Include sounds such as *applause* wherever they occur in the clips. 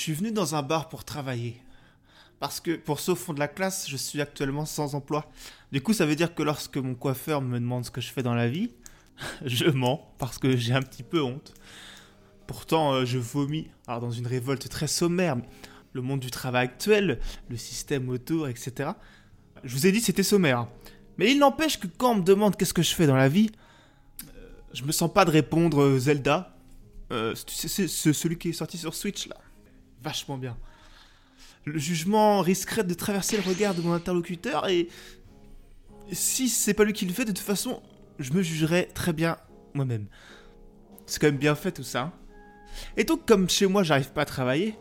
Je suis venu dans un bar pour travailler. Parce que pour ce fond de la classe, je suis actuellement sans emploi. Du coup, ça veut dire que lorsque mon coiffeur me demande ce que je fais dans la vie, *laughs* je mens parce que j'ai un petit peu honte. Pourtant, euh, je vomis alors dans une révolte très sommaire. Le monde du travail actuel, le système autour, etc. Je vous ai dit c'était sommaire. Mais il n'empêche que quand on me demande qu'est-ce que je fais dans la vie, euh, je me sens pas de répondre euh, Zelda. C'est celui qui est sorti sur Switch là. Vachement bien. Le jugement risquerait de traverser le regard de mon interlocuteur et si c'est pas lui qui le fait, de toute façon, je me jugerais très bien moi-même. C'est quand même bien fait tout ça. hein. Et donc, comme chez moi, j'arrive pas à travailler,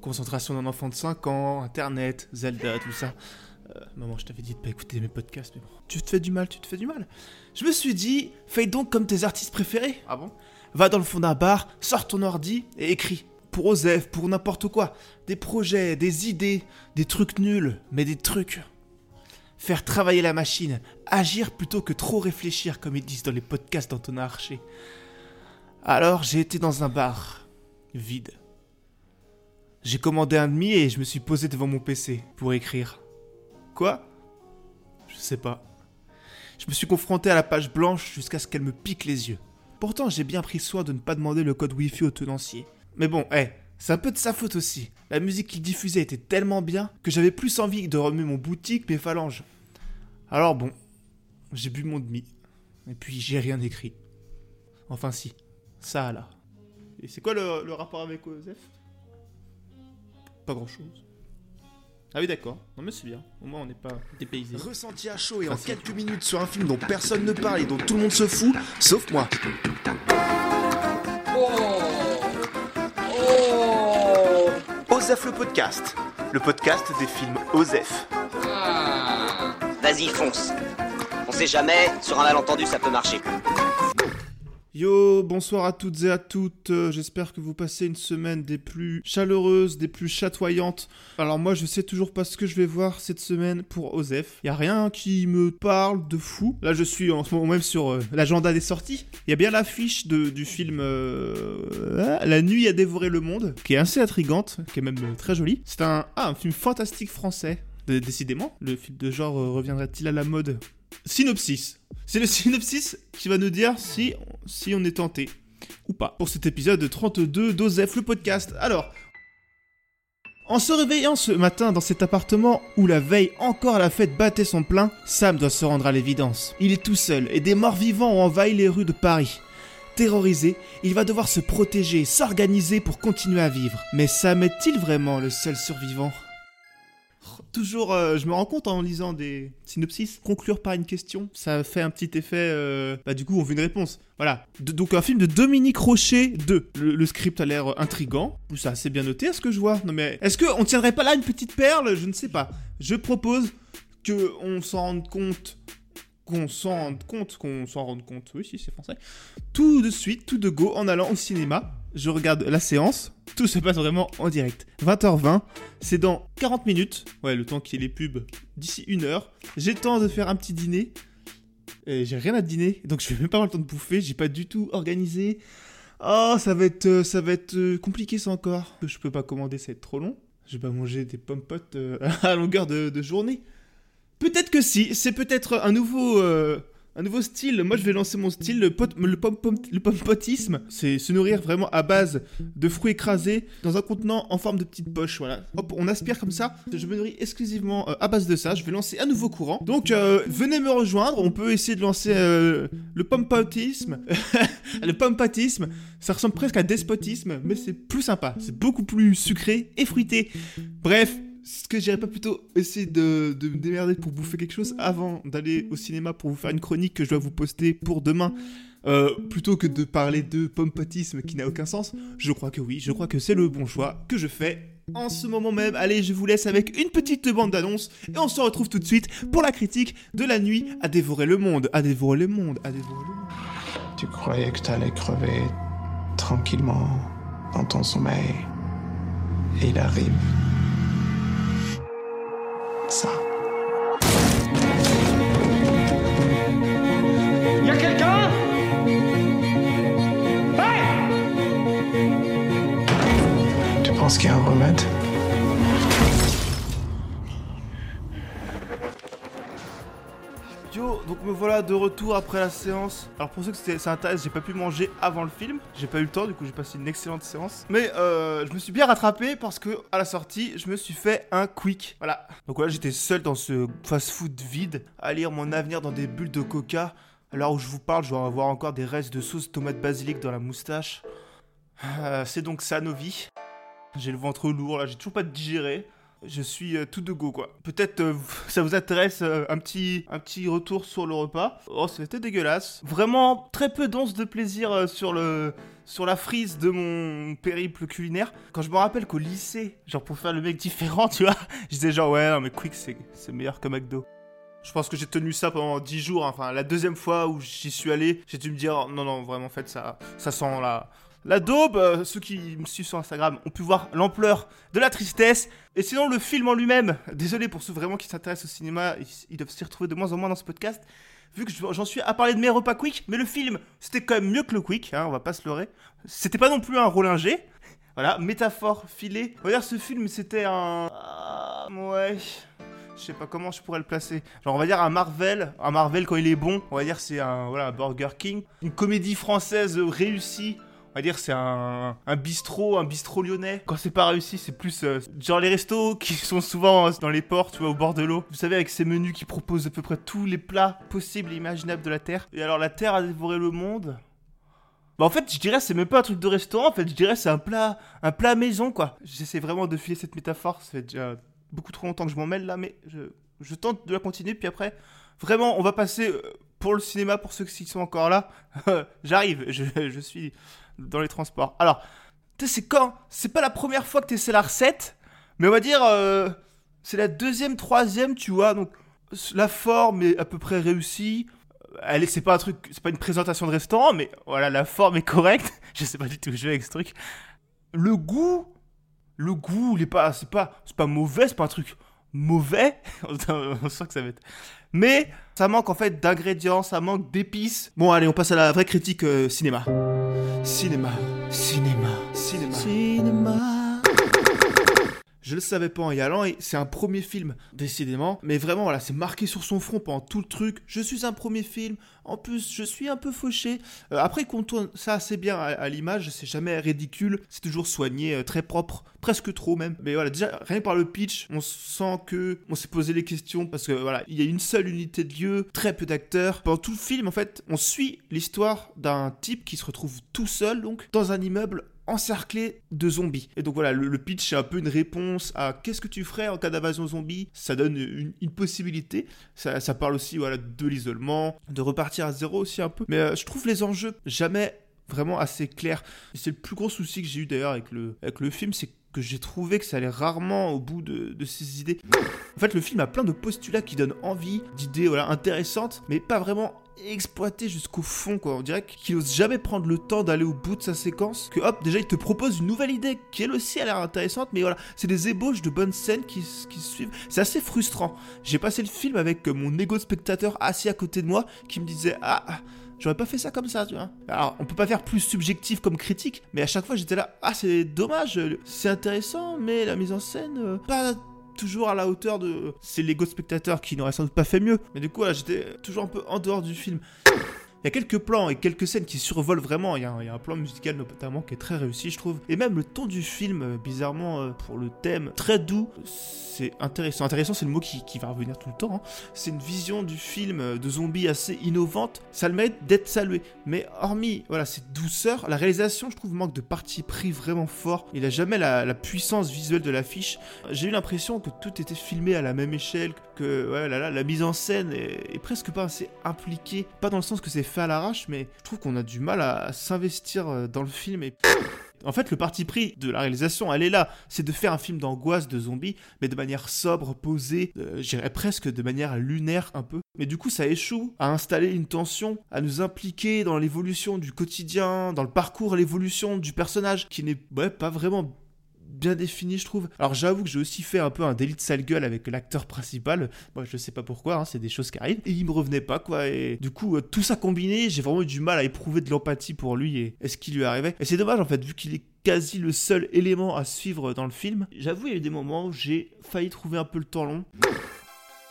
concentration d'un enfant de 5 ans, internet, Zelda, tout ça. Euh, maman, je t'avais dit de pas écouter mes podcasts, mais bon. Tu te fais du mal, tu te fais du mal. Je me suis dit, fais donc comme tes artistes préférés. Ah bon? Va dans le fond d'un bar, sors ton ordi et écris. Pour Osef, pour n'importe quoi. Des projets, des idées, des trucs nuls, mais des trucs. Faire travailler la machine, agir plutôt que trop réfléchir, comme ils disent dans les podcasts d'Antonin Archer. Alors j'ai été dans un bar, vide. J'ai commandé un demi et je me suis posé devant mon PC pour écrire. Quoi? Je sais pas. Je me suis confronté à la page blanche jusqu'à ce qu'elle me pique les yeux. Pourtant, j'ai bien pris soin de ne pas demander le code Wi-Fi au tenancier. Mais bon, eh, c'est un peu de sa faute aussi. La musique qu'il diffusait était tellement bien que j'avais plus envie de remuer mon boutique, mes phalanges. Alors bon, j'ai bu mon demi. Et puis j'ai rien écrit. Enfin si, ça là. Et c'est quoi le, le rapport avec Osef Pas grand chose. Ah oui d'accord, non mais c'est bien, au moins on n'est pas dépaysé. Ressenti à chaud et en quelques minutes sur un film dont personne ne parle et dont tout le monde se fout, sauf moi. Osef le podcast, le podcast des films Osef. Vas-y, fonce. On sait jamais, sur un malentendu, ça peut marcher. Yo, bonsoir à toutes et à toutes. euh, J'espère que vous passez une semaine des plus chaleureuses, des plus chatoyantes. Alors moi, je sais toujours pas ce que je vais voir cette semaine pour Osef. Y a rien qui me parle de fou. Là, je suis en ce moment même sur euh, l'agenda des sorties. Y a bien l'affiche du film euh, La nuit a dévoré le monde, qui est assez intrigante, qui est même très jolie. C'est un, ah, un film fantastique français. Dé- Décidément, le film de genre reviendra-t-il à la mode? Synopsis. C'est le synopsis qui va nous dire si, si on est tenté ou pas. Pour cet épisode 32 d'Osef le podcast. Alors, en se réveillant ce matin dans cet appartement où la veille encore la fête battait son plein, Sam doit se rendre à l'évidence. Il est tout seul et des morts vivants ont envahi les rues de Paris. Terrorisé, il va devoir se protéger, s'organiser pour continuer à vivre. Mais Sam est-il vraiment le seul survivant? Toujours, euh, je me rends compte en lisant des synopsis, conclure par une question, ça fait un petit effet. euh, bah, du coup, on veut une réponse. Voilà. Donc, un film de Dominique Rocher 2. Le, le script a l'air intrigant. Ça, c'est bien noté, à ce que je vois. Non, mais est-ce qu'on tiendrait pas là une petite perle? Je ne sais pas. Je propose que on s'en rende compte. Qu'on s'en rende compte, qu'on s'en rende compte, oui, si c'est français, tout de suite, tout de go, en allant au cinéma. Je regarde la séance, tout se passe vraiment en direct. 20h20, c'est dans 40 minutes. Ouais, le temps qu'il y ait les pubs d'ici une heure. J'ai le temps de faire un petit dîner. J'ai rien à dîner, donc je vais même pas avoir le temps de bouffer. J'ai pas du tout organisé. Oh, ça va être, euh, ça va être euh, compliqué ça encore. Je peux pas commander, ça va être trop long. Je vais pas manger des pommes euh, *laughs* à longueur de, journée. Peut-être que si, c'est peut-être un nouveau, un nouveau style. Moi, je vais lancer mon style, le, pot, pom, pompotisme. C'est se nourrir vraiment à base de fruits écrasés dans un contenant en forme de petite poche. Voilà. Hop, on aspire comme ça. Je me nourris exclusivement euh, à base de ça. Je vais lancer un nouveau courant. Donc, euh, venez me rejoindre. On peut essayer de lancer euh, le pompotisme. *laughs* le pompatisme. Ça ressemble presque à despotisme, mais c'est plus sympa. C'est beaucoup plus sucré et fruité. Bref. Est-ce que j'irais pas plutôt essayer de, me démerder pour bouffer quelque chose avant d'aller au cinéma pour vous faire une chronique que je dois vous poster pour demain euh, plutôt que de parler de pompatisme qui n'a aucun sens Je crois que oui, je crois que c'est le bon choix que je fais en ce moment même. Allez, je vous laisse avec une petite bande d'annonces et on se retrouve tout de suite pour la critique de la nuit à dévorer le monde, à dévorer le monde, à dévorer le monde. Tu croyais que t'allais crever tranquillement dans ton sommeil. Et il arrive. Ça. Me voilà de retour après la séance. Alors pour ceux que ça intéresse, j'ai pas pu manger avant le film. J'ai pas eu le temps, du coup j'ai passé une excellente séance. Mais euh, je me suis bien rattrapé parce que à la sortie, je me suis fait un quick. Voilà. Donc voilà, j'étais seul dans ce fast-food vide à lire mon avenir dans des bulles de coca. À l'heure où je vous parle, je dois avoir encore des restes de sauce tomate basilic dans la moustache. Euh, C'est donc ça nos vies. J'ai le ventre lourd là, j'ai toujours pas digéré. Je suis euh, tout de go quoi. Peut-être euh, *laughs* ça vous intéresse euh, un petit un petit retour sur le repas. Oh c'était dégueulasse. Vraiment très peu d'once de plaisir euh, sur le sur la frise de mon périple culinaire. Quand je me rappelle qu'au lycée, genre pour faire le mec différent, *laughs* tu vois, je disais genre ouais non mais Quick c'est c'est meilleur que McDo. Je pense que j'ai tenu ça pendant 10 jours. Enfin, la deuxième fois où j'y suis allé, j'ai dû me dire non, non, vraiment, en fait, ça, ça sent la, la daube. Euh, ceux qui me suivent sur Instagram ont pu voir l'ampleur de la tristesse. Et sinon, le film en lui-même, désolé pour ceux vraiment qui s'intéressent au cinéma, ils, doivent s'y retrouver de moins en moins dans ce podcast. Vu que je- j'en suis à parler de mes repas quick, mais le film, c'était quand même mieux que le quick, hein, on va pas se leurrer. C'était pas non plus un Rollinger. Voilà, métaphore filée. Dire ce film, c'était un. Ah, ouais. Je sais pas comment je pourrais le placer. Genre, on va dire un Marvel. Un Marvel, quand il est bon, on va dire c'est un, voilà, un Burger King. Une comédie française réussie. Va dire c'est un, bistrot, un bistrot lyonnais. Quand c'est pas réussi, c'est plus euh, genre les restos qui sont souvent euh, dans les ports, tu vois, au bord de l'eau. Vous savez, avec ces menus qui proposent à peu près tous les plats possibles et imaginables de la Terre. Et alors, la Terre a dévoré le monde. Bah en fait, je dirais c'est même pas un truc de restaurant, en fait, je dirais c'est un plat un plat maison quoi. J'essaie vraiment de filer cette métaphore, ça fait déjà beaucoup trop longtemps que je m'en mêle là, mais je, tente de la continuer puis après vraiment on va passer euh, pour le cinéma pour ceux qui sont encore là. *laughs* J'arrive, je suis dans les transports. Alors, tu sais c'est quand? C'est pas la première fois que t'essaies la recette, mais on va dire euh, c'est la deuxième, troisième, tu vois, donc la forme est à peu près réussie. Est- c'est pas un truc, c'est pas une présentation de restaurant, mais voilà, la forme est correcte. *laughs* Je sais pas du tout jouer avec ce truc. Le goût, le goût, il est pas, c'est pas, c'est pas mauvais, c'est pas un truc mauvais. *laughs* on sent que ça va être. Mais ça manque en fait d'ingrédients, ça manque d'épices. Bon, allez, on passe à la vraie critique euh, cinéma. Cinéma, cinéma, cinéma, cinéma. Je le savais pas en y allant et c'est un premier film, décidément. Mais vraiment, voilà, c'est marqué sur son front pendant tout le truc. Je suis un premier film. En plus, je suis un peu fauché. Euh, après, qu'on tourne ça assez bien à, l'image, c'est jamais ridicule. C'est toujours soigné, euh, très propre, presque trop même. Mais voilà, déjà, rien que par le pitch, on sent que on s'est posé les questions parce que voilà, il y a une seule unité de lieu, très peu d'acteurs. Pendant tout le film, en fait, on suit l'histoire d'un type qui se retrouve tout seul, donc, dans un immeuble encerclé de zombies. Et donc voilà, le, pitch c'est un peu une réponse à qu'est-ce que tu ferais en cas d'invasion zombie. Ça donne une, possibilité. Ça, parle aussi voilà de l'isolement, de repartir à zéro aussi un peu. Mais euh, je trouve les enjeux jamais vraiment assez clairs. C'est le plus gros souci que j'ai eu d'ailleurs avec le, avec le film, c'est que j'ai trouvé que ça allait rarement au bout de, de ses idées. En fait, le film a plein de postulats qui donnent envie, d'idées voilà, intéressantes, mais pas vraiment exploitées jusqu'au fond, quoi. On dirait qu'il ose jamais prendre le temps d'aller au bout de sa séquence. Que hop, déjà, il te propose une nouvelle idée qui, elle aussi, a l'air intéressante, mais voilà, c'est des ébauches de bonnes scènes qui, qui se suivent. C'est assez frustrant. J'ai passé le film avec euh, mon ego de spectateur assis à côté de moi qui me disait Ah, ah, J'aurais pas fait ça comme ça, tu vois. Alors, on peut pas faire plus subjectif comme critique, mais à chaque fois j'étais là, ah c'est dommage, c'est intéressant, mais la mise en scène, euh, pas toujours à la hauteur de... C'est l'ego spectateur qui n'aurait sans doute pas fait mieux. Mais du coup, j'étais toujours un peu en dehors du film. Il y a quelques plans et quelques scènes qui survolent vraiment. Il y, a un, plan musical notamment qui est très réussi, je trouve. Et même le ton du film, euh, bizarrement, euh, pour le thème, très doux. C'est intéressant. Intéressant, c'est le mot qui, va revenir tout le temps. hein. C'est une vision du film euh, de zombies assez innovante. Ça le mérite d'être salué. Mais hormis voilà, cette douceur, la réalisation, je trouve, manque de parti pris vraiment fort. Il a jamais la, puissance visuelle de l'affiche. J'ai eu l'impression que tout était filmé à la même échelle, que la mise en scène est, est presque pas assez impliquée. Pas dans le sens que c'est à l'arrache, mais je trouve qu'on a du mal à, s'investir euh, dans le film et en fait, le parti pris de la réalisation, elle est là. C'est de faire un film d'angoisse de zombies, mais de manière sobre, posée, euh, j'irais presque de manière lunaire un peu. Mais du coup, ça échoue à installer une tension, à nous impliquer dans l'évolution du quotidien, dans le parcours, l'évolution du personnage, qui n'est pas vraiment bien défini, je trouve. Alors j'avoue que j'ai aussi fait un peu un délit de sale gueule avec l'acteur principal. Moi, je sais pas pourquoi, hein, c'est des choses qui arrivent. Et il me revenait pas, quoi. Et du coup, euh, tout ça combiné, j'ai vraiment eu du mal à éprouver de l'empathie pour lui et, et ce qui lui arrivait. Et c'est dommage, en fait, vu qu'il est quasi le seul élément à suivre dans le film. J'avoue, il y a eu des moments où j'ai failli trouver un peu le temps long.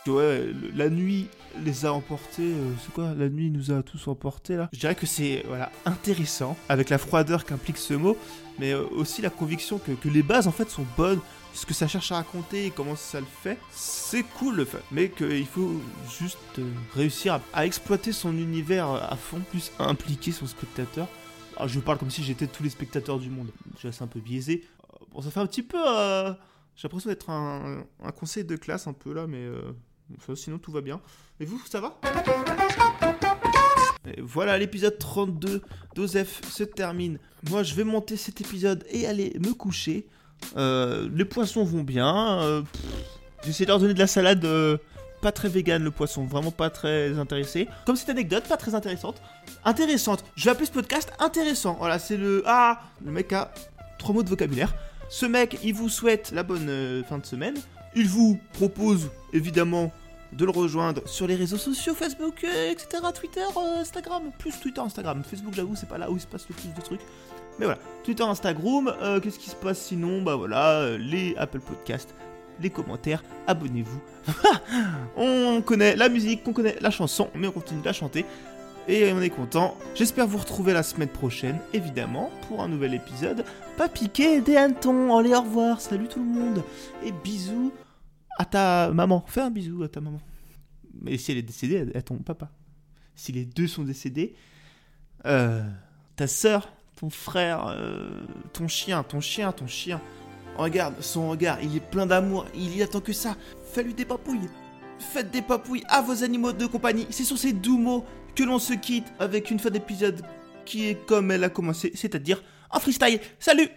Ouais, la nuit les a emportés. Euh, c'est quoi La nuit nous a tous emportés là Je dirais que c'est voilà intéressant avec la froideur qu'implique ce mot, mais euh, aussi la conviction que, que, les bases en fait sont bonnes. Ce que ça cherche à raconter et comment ça le fait, c'est cool le fait. Mais qu'il faut juste euh, réussir à, exploiter son univers à fond, plus impliquer son spectateur. Alors, je parle comme si j'étais tous les spectateurs du monde. Je suis un peu biaisé. Bon, ça fait un petit peu. J'ai l'impression d'être un, conseil de classe un peu là, mais sinon tout va bien. Et vous, ça va? Et Voilà, l'épisode 32 d'Ozef se termine. Moi, je vais monter cet épisode et aller me coucher. Euh, les poissons vont bien. Euh, J'essaie de leur donner de la salade. Euh, pas très vegan le poisson, vraiment pas très intéressé. Comme cette anecdote, pas très intéressante. Intéressante. Je vais appeler ce podcast intéressant. Voilà, c'est le. Ah Le mec a trois mots de vocabulaire. Ce mec, il vous souhaite la bonne fin de semaine. Il vous propose évidemment de le rejoindre sur les réseaux sociaux, Facebook, euh, etc., Twitter, euh, Instagram, plus Twitter, Instagram. Facebook, j'avoue, c'est pas là où il se passe le plus de trucs. Mais voilà, Twitter, Instagram, euh, qu'est-ce qui se passe sinon? Bah voilà, les Apple Podcasts, les commentaires, abonnez-vous. *laughs* on connaît la musique, on connaît la chanson, mais on continue de la chanter. Et on est content. J'espère vous retrouver la semaine prochaine, évidemment, pour un nouvel épisode. Pas piqué des hannetons. Allez, au revoir. Salut tout le monde. Et bisous à ta maman. Fais un bisou à ta maman. Mais si elle est décédée, à ton papa. Si les deux sont décédés, euh, ta soeur, ton frère, euh, ton chien, ton chien, ton chien. Regarde son regard, il est plein d'amour, il y attend que ça. Fais-lui des papouilles. Faites des papouilles à vos animaux de compagnie. C'est sur ces doux mots que l'on se quitte avec une fin d'épisode qui est comme elle a commencé, c'est-à-dire un freestyle. Salut